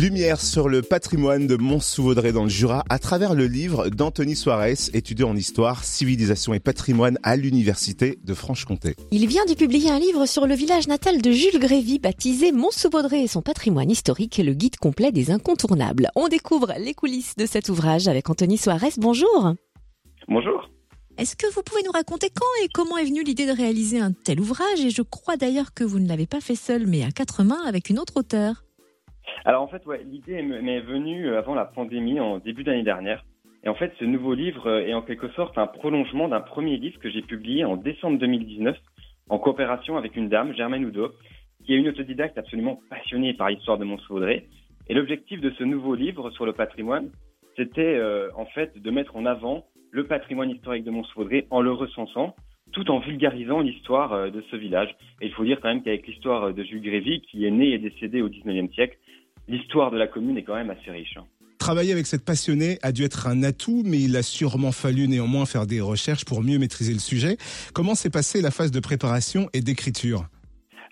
Lumière sur le patrimoine de Mont-sous-Vaudrey dans le Jura à travers le livre d'Anthony Soares, étudiant en histoire, civilisation et patrimoine à l'Université de Franche-Comté. Il vient de publier un livre sur le village natal de Jules Grévy baptisé Mont-sous-Vaudrey et son patrimoine historique, le guide complet des incontournables. On découvre les coulisses de cet ouvrage avec Anthony Soares. Bonjour. Bonjour. Est-ce que vous pouvez nous raconter quand et comment est venue l'idée de réaliser un tel ouvrage? Et je crois d'ailleurs que vous ne l'avez pas fait seul, mais à quatre mains avec une autre auteure. Alors en fait, l'idée m'est venue avant la pandémie, en début d'année dernière. Et en fait, ce nouveau livre est en quelque sorte un prolongement d'un premier livre que j'ai publié en décembre 2019 en coopération avec une dame, Germaine Oudot, qui est une autodidacte absolument passionnée par l'histoire de Mont-Vaudrey. Et l'objectif de ce nouveau livre sur le patrimoine, c'était euh, en fait de mettre en avant le patrimoine historique de Mont-Vaudrey en le recensant, tout en vulgarisant l'histoire euh, de ce village. Et il faut dire quand même qu'avec l'histoire de Jules Grévy, qui est né et décédé au 19e siècle, l'histoire de la commune est quand même assez riche. Hein. Travailler avec cette passionnée a dû être un atout, mais il a sûrement fallu néanmoins faire des recherches pour mieux maîtriser le sujet. Comment s'est passée la phase de préparation et d'écriture?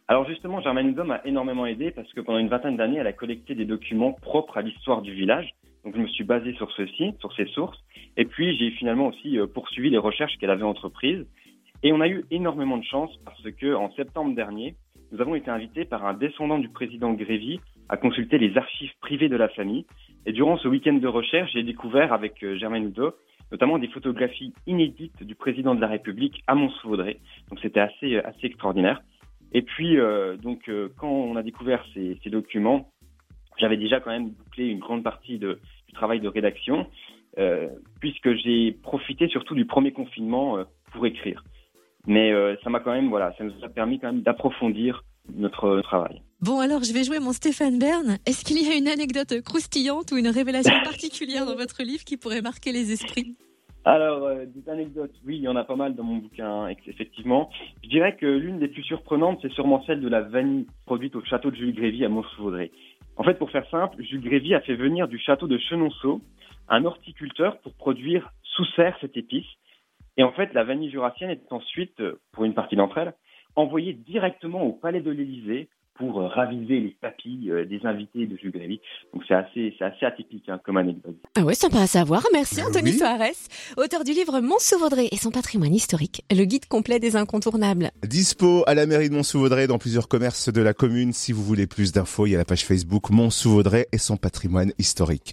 Alors justement, Germaine Houdot m'a énormément aidé parce que pendant une vingtaine d'années, elle a collecté des documents propres à l'histoire du village. Donc je me suis basé sur ceci, sur ces sources. Et puis j'ai finalement aussi euh, poursuivi les recherches qu'elle avait entreprises. Et on a eu énormément de chance parce que en septembre dernier, nous avons été invités par un descendant du président Grévy à consulter les archives privées de la famille. Et durant ce week-end de recherche, j'ai découvert avec euh, Germaine Houdot notamment des photographies inédites du président de la République à Mont-Vaudrey. Donc c'était assez, euh, assez extraordinaire. Et puis, euh, donc, quand on a découvert ces, ces documents, j'avais déjà quand même bouclé une grande partie de, du travail de rédaction, euh, puisque j'ai profité surtout du premier confinement pour écrire. Mais ça m'a quand même, voilà, ça nous a permis quand même d'approfondir notre travail. Bon, alors je vais jouer mon Stéphane Bern. Est-ce qu'il y a une anecdote croustillante ou une révélation particulière dans votre livre qui pourrait marquer les esprits? Alors, euh, des anecdotes, oui, il y en a pas mal dans mon bouquin, effectivement. Je dirais que l'une des plus surprenantes, c'est sûrement celle de la vanille produite au château de Jules Grévy à Mont-sous-Vaudrey. En fait, pour faire simple, Jules Grévy a fait venir du château de Chenonceau un horticulteur pour produire sous serre cette épice. Et en fait, la vanille jurassienne est ensuite, euh, pour une partie d'entre elles, envoyée directement au palais de l'Élysée pour euh, raviver les papilles euh, des invités de Jules Grévy. Donc c'est assez, c'est assez atypique hein, comme anecdote. Ah ouais, sympa à savoir. Merci ben Anthony Soares, auteur du livre Mont-sous-Vaudrey et son patrimoine historique, le guide complet des incontournables. Dispo à la mairie de Mont-sous-Vaudrey dans plusieurs commerces de la commune. Si vous voulez plus d'infos, il y a la page Facebook Mont-sous-Vaudrey et son patrimoine historique.